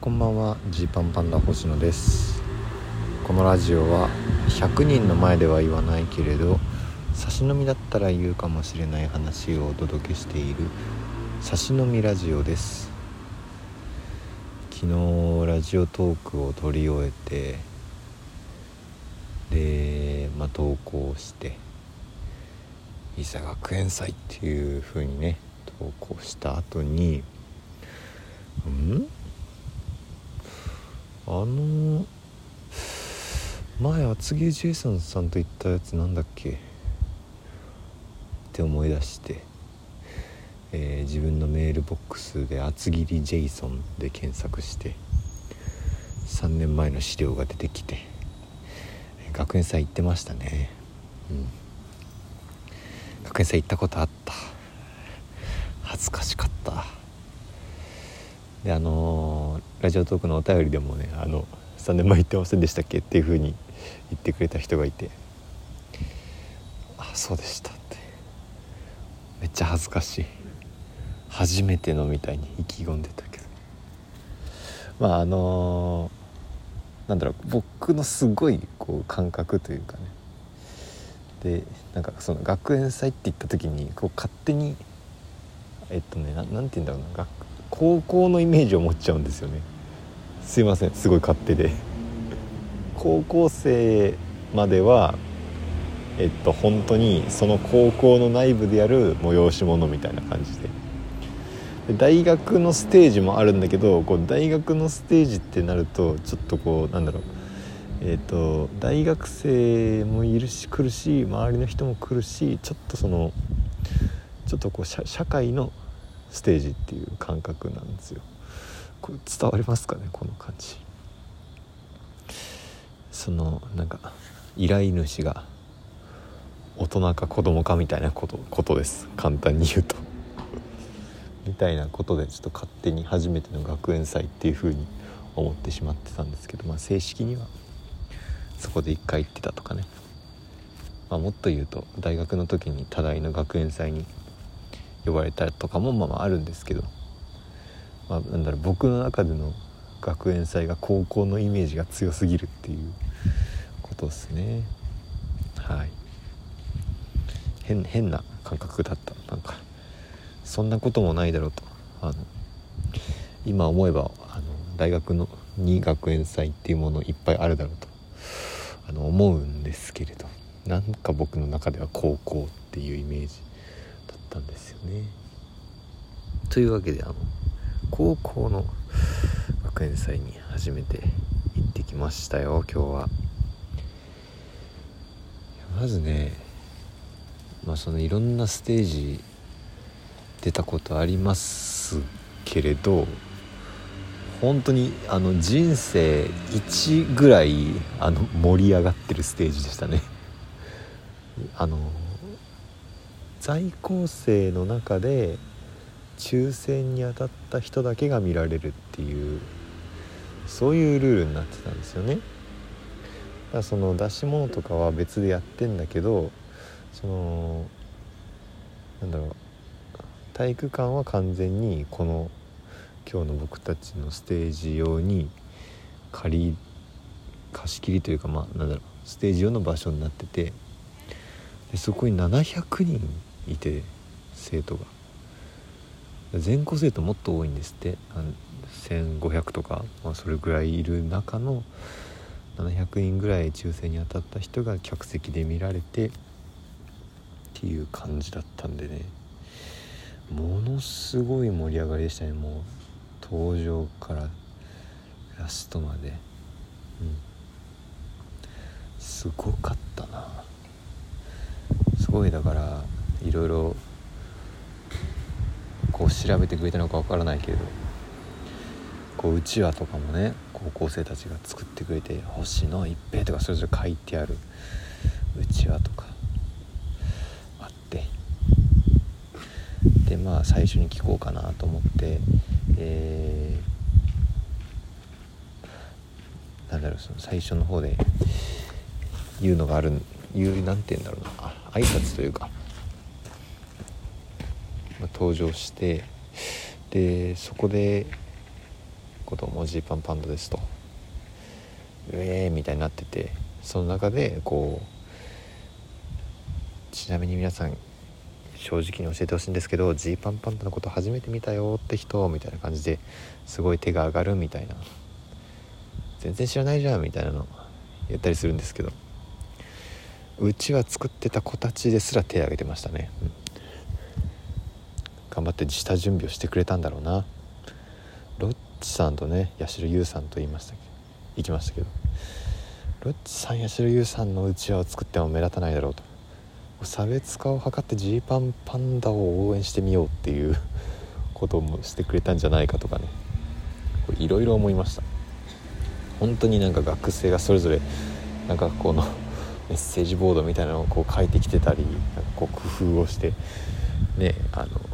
こんばんはジーパンパンダ星野です。このラジオは100人の前では言わないけれど差し飲みだったら言うかもしれない話をお届けしている差し飲みラジオです。昨日ラジオトークを撮り終えてでまあ投稿して伊佐学園祭っていう風にね投稿した後にん？あの前厚木ジェイソンさんと言ったやつなんだっけ？って思い出して、えー、自分のメールボックスで厚切りジェイソンで検索して。3年前の資料が出てきて。学園祭行ってましたね。うん。学園祭行ったことあった。恥ずかしかった。であの、ラジオトークのお便りでもねあの3年前言ってませんでしたっけっていうふうに言ってくれた人がいて。あそうでしたって。めっちゃ恥ずかしい。初めてのみたいに意気込んでたけど。まああのー、なんだろう僕のすごいこう感覚というかね。でなんかその学園祭って言った時にこう勝手にえっとね何て言うんだろうな学高校のイメージを持っちゃうんですよね。すいませんすごい勝手で。高校生まではえっと本当にその高校の内部でやる催し物みたいな感じで。大学のステージもあるんだけどこう大学のステージってなるとちょっとこうなんだろう。えーと、大学生もいるし来るし周りの人も来るしちょっとそのちょっとこう社会のステージっていう感覚なんですよ。これ伝わりますかね？この感じ。そのなんか依頼主が大人か子供かみたいなことことです。簡単に言うと。みたいなことでちょっと勝手に初めての学園祭っていう風に思ってしまってたんですけど、まあ、正式にはそこで1回行ってたとかね、まあ、もっと言うと大学の時に多大の学園祭に呼ばれたとかもまああるんですけど、まあ、なんだろう僕の中での学園祭が高校のイメージが強すぎるっていうことですね。はい。変変な感覚だった。なんかそんなこともないだろうと。あの今思えばあの大学のに学園祭っていうものいっぱいあるだろうと。あの思うんですけれど。なんか僕の中では高校っていうイメージ。ったんですよね。というわけであの高校の学園祭に初めて行ってきましたよ今日は。まずねまあそのいろんなステージ出たことありますけれど本当にあの人生1ぐらいあの盛り上がってるステージでしたね。あの在校生の中で抽選に当たった人だけが見られるっていうそういうルールになってたんですよね。だからその出し物とかは別でやってんだけどそのなんだろう体育館は完全にこの今日の僕たちのステージ用に借り貸し切りというかまあなんだろうステージ用の場所になっててでそこに700人いて生徒が。全校生徒もっと多いんですって。1500とか、まあ、それぐらいいる中の700人ぐらい抽選に当たった人が客席で見られてっていう感じだったんでね。ものすごい盛り上がりでしたね。もう登場からラストまで。うん。すごかったな。すごいだからいろいろこう調べてくれたのかわからないけれどこううちわとかもね高校生たちが作ってくれて「星野一平」とかそれぞれ書いてあるうちわとかあって。でまあ最初に聞こうかなと思ってえー、なんだろうその最初の方で言うのがある言うなんて言うんだろうな。挨拶というか、登場してでそこでこともジーパンパンダですと。うえーみたいになっててその中でこうちなみに皆さん正直に教えてほしいんですけどジーパンパンダのこと初めて見たよって人みたいな感じですごい手が上がるみたいな。全然知らないじゃんみたいなの言ったりするんですけど。うちは作ってた子たちですら手挙げてましたね、うん、頑張って下準備をしてくれたんだろうな。ロッチさんとね八代優さんと言いました行きましたけどロッチさん八代優さんのうちわを作っても目立たないだろうと。差別化を図ってジーパンパンダを応援してみようっていう こともしてくれたんじゃないかとかね。いろいろ思いました。本当になんか学生がそれぞれなんかこの メッセージボードみたいなのをこう書いてきてたりなんかこう工夫をしてねあの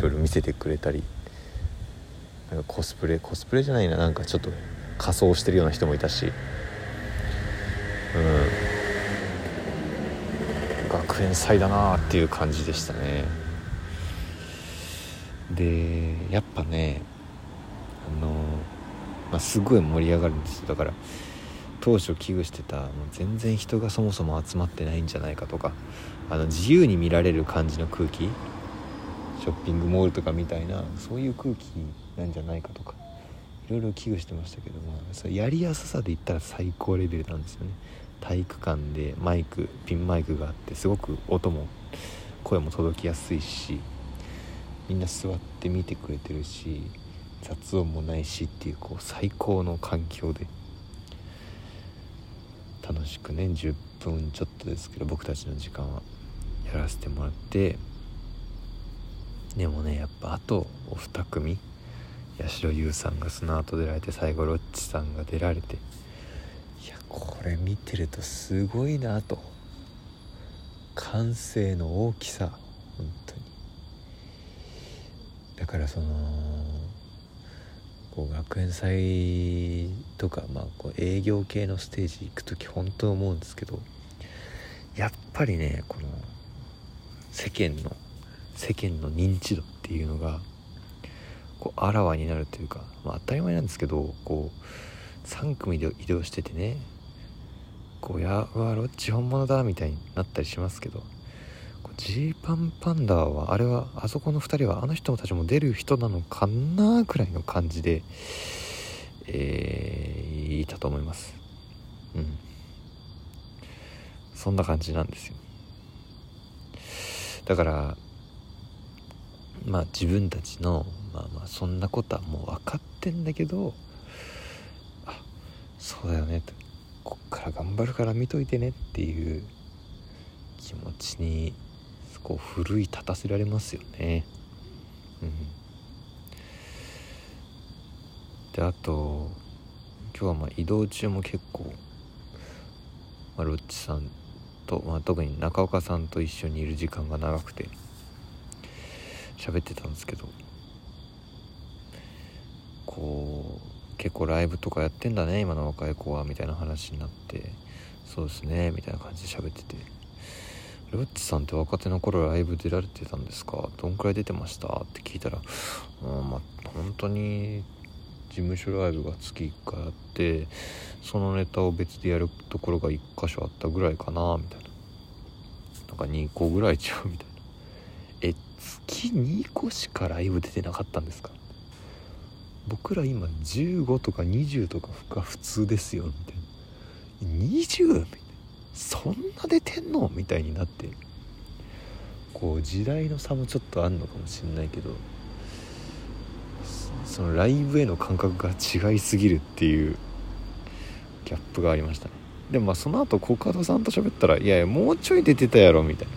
いろいろ見せてくれたりなんかコスプレコスプレじゃないななんかちょっと仮装してるような人もいたしうん。学園祭だなっていう感じでしたね。でやっぱねあの、まあ、すごい盛り上がるんですよ。だから当初危惧してたもう全然人がそもそも集まってないんじゃないかとかあの自由に見られる感じの空気ショッピングモールとかみたいなそういう空気なんじゃないかとかいろいろ危惧してましたけどもそやりやすさで言ったら最高レベルなんですよね。体育館でマイクピンマイクがあってすごく音も声も届きやすいしみんな座って見てくれてるし雑音もないしっていうこう最高の環境で楽しくね10分ちょっとですけど僕たちの時間はやらせてもらってでもねやっぱあとお二組八代優さんがその後出られて最後ロッチさんが出られていやこれ見てるとすごいなと。感性の大きさ本当に。だからそのこう学園祭とか、まあ、こう営業系のステージ行く時本当思うんですけどやっぱりねこの世間の世間の認知度っていうのがこうあらわになるというか、まあ、当たり前なんですけどこう3組で移動しててねこうやわロッチ本物だみたいになったりしますけどジーパンパンダはあれはあそこの2人はあの人たちも出る人なのかなくらいの感じで、えー、いたと思います。うん。そんな感じなんですよ。だからまあ自分たちのまあまあそんなことはもう分かってんだけどあそうだよね。とこっから頑張るから見といてねっていう気持ちにこう奮い立たせられますよね。うん、であと今日はまあ移動中も結構、まあ、ロッチさんと、まあ、特に中岡さんと一緒にいる時間が長くて。喋ってたんですけどこう結構ライブとかやってんだね今の若い子はみたいな話になってそうですねみたいな感じで喋ってて。ロッチさんって若手の頃ライブ出られてたんですか？どんくらい出てました？って聞いたら、うん、まあ本当に事務所ライブが月1回あってそのネタを別でやるところが1箇所あったぐらいかなみたいな。なんか2個ぐらいちゃうみたいな。月2個しかライブ出てなかったんですか？僕ら今15とか20とかが普通ですよみたいな。20みたいな。そんな出てんの？みたいになって。こう時代の差もちょっとあんのかもしんないけど。そのライブへの感覚が違いすぎるっていう。ギャップがありましたね。でもまあその後コカドさんと喋ったら「いやいやもうちょい出てたやろ」みたいな。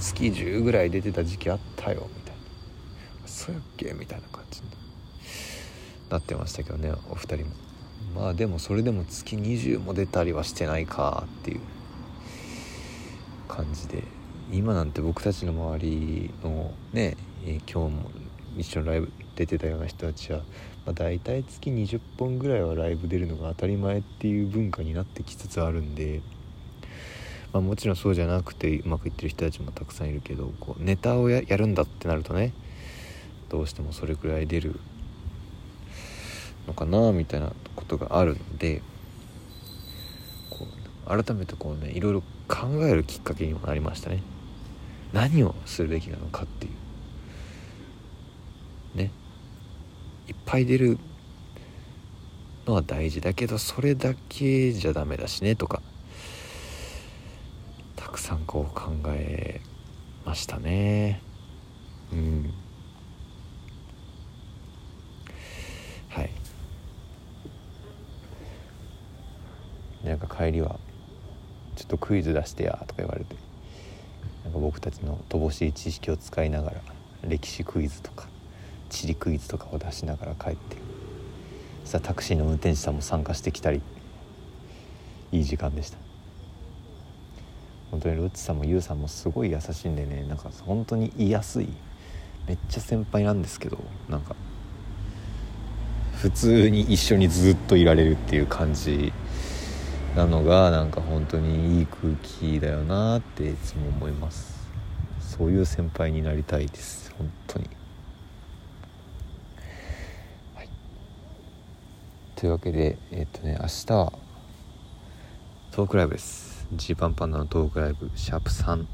月10ぐらい出てた時期あったよみたいなそうやっけみたいな感じになってましたけどねお二人も。まあでもそれでも月20も出たりはしてないかっていう感じで今なんて僕たちの周りのね、え今日も一緒にライブ出てたような人たちは、まあ、大体月20本ぐらいはライブ出るのが当たり前っていう文化になってきつつあるんで、まあ、もちろんそうじゃなくてうまくいってる人たちもたくさんいるけどこうネタをやるんだってなるとねどうしてもそれくらい出るのかなみたいなことがあるのでこう改めてこうねいろいろ考えるきっかけにもなりましたね。何をするべきなのかっていう。ね。いっぱい出るのは大事だけどそれだけじゃダメだしねとか。くさんこう考えましたね。うん。はい。なんか帰りは「ちょっとクイズ出してや」とか言われてなんか僕たちの乏しい知識を使いながら歴史クイズとか地理クイズとかを出しながら帰ってさタクシーの運転手さんも参加してきたりいい時間でした。本当にロッチさんもユウさんもすごい優しいんでねなんか本当に言いやすい。めっちゃ先輩なんですけどなんか普通に一緒にずっといられるっていう感じなのがなんか本当にいい空気だよなっていつも思います。そういう先輩になりたいです。本当に。はい。というわけでえっとね明日はトークライブです。ジーパンパンダのトークライブシャープ3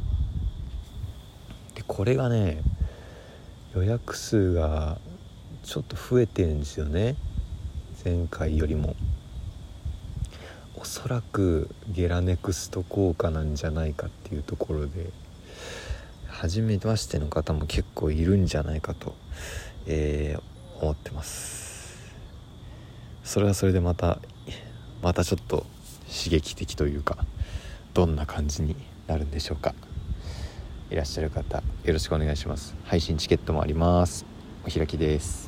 でこれがね予約数がちょっと増えてるんですよね。前回よりも。おそらくゲラネクスト効果なんじゃないかっていうところで初めましての方も結構いるんじゃないかと、えー、思ってます。それはそれでまたまたちょっと刺激的というか。どんな感じになるんでしょうか。いらっしゃる方よろしくお願いします。配信チケットもあります。お開きです。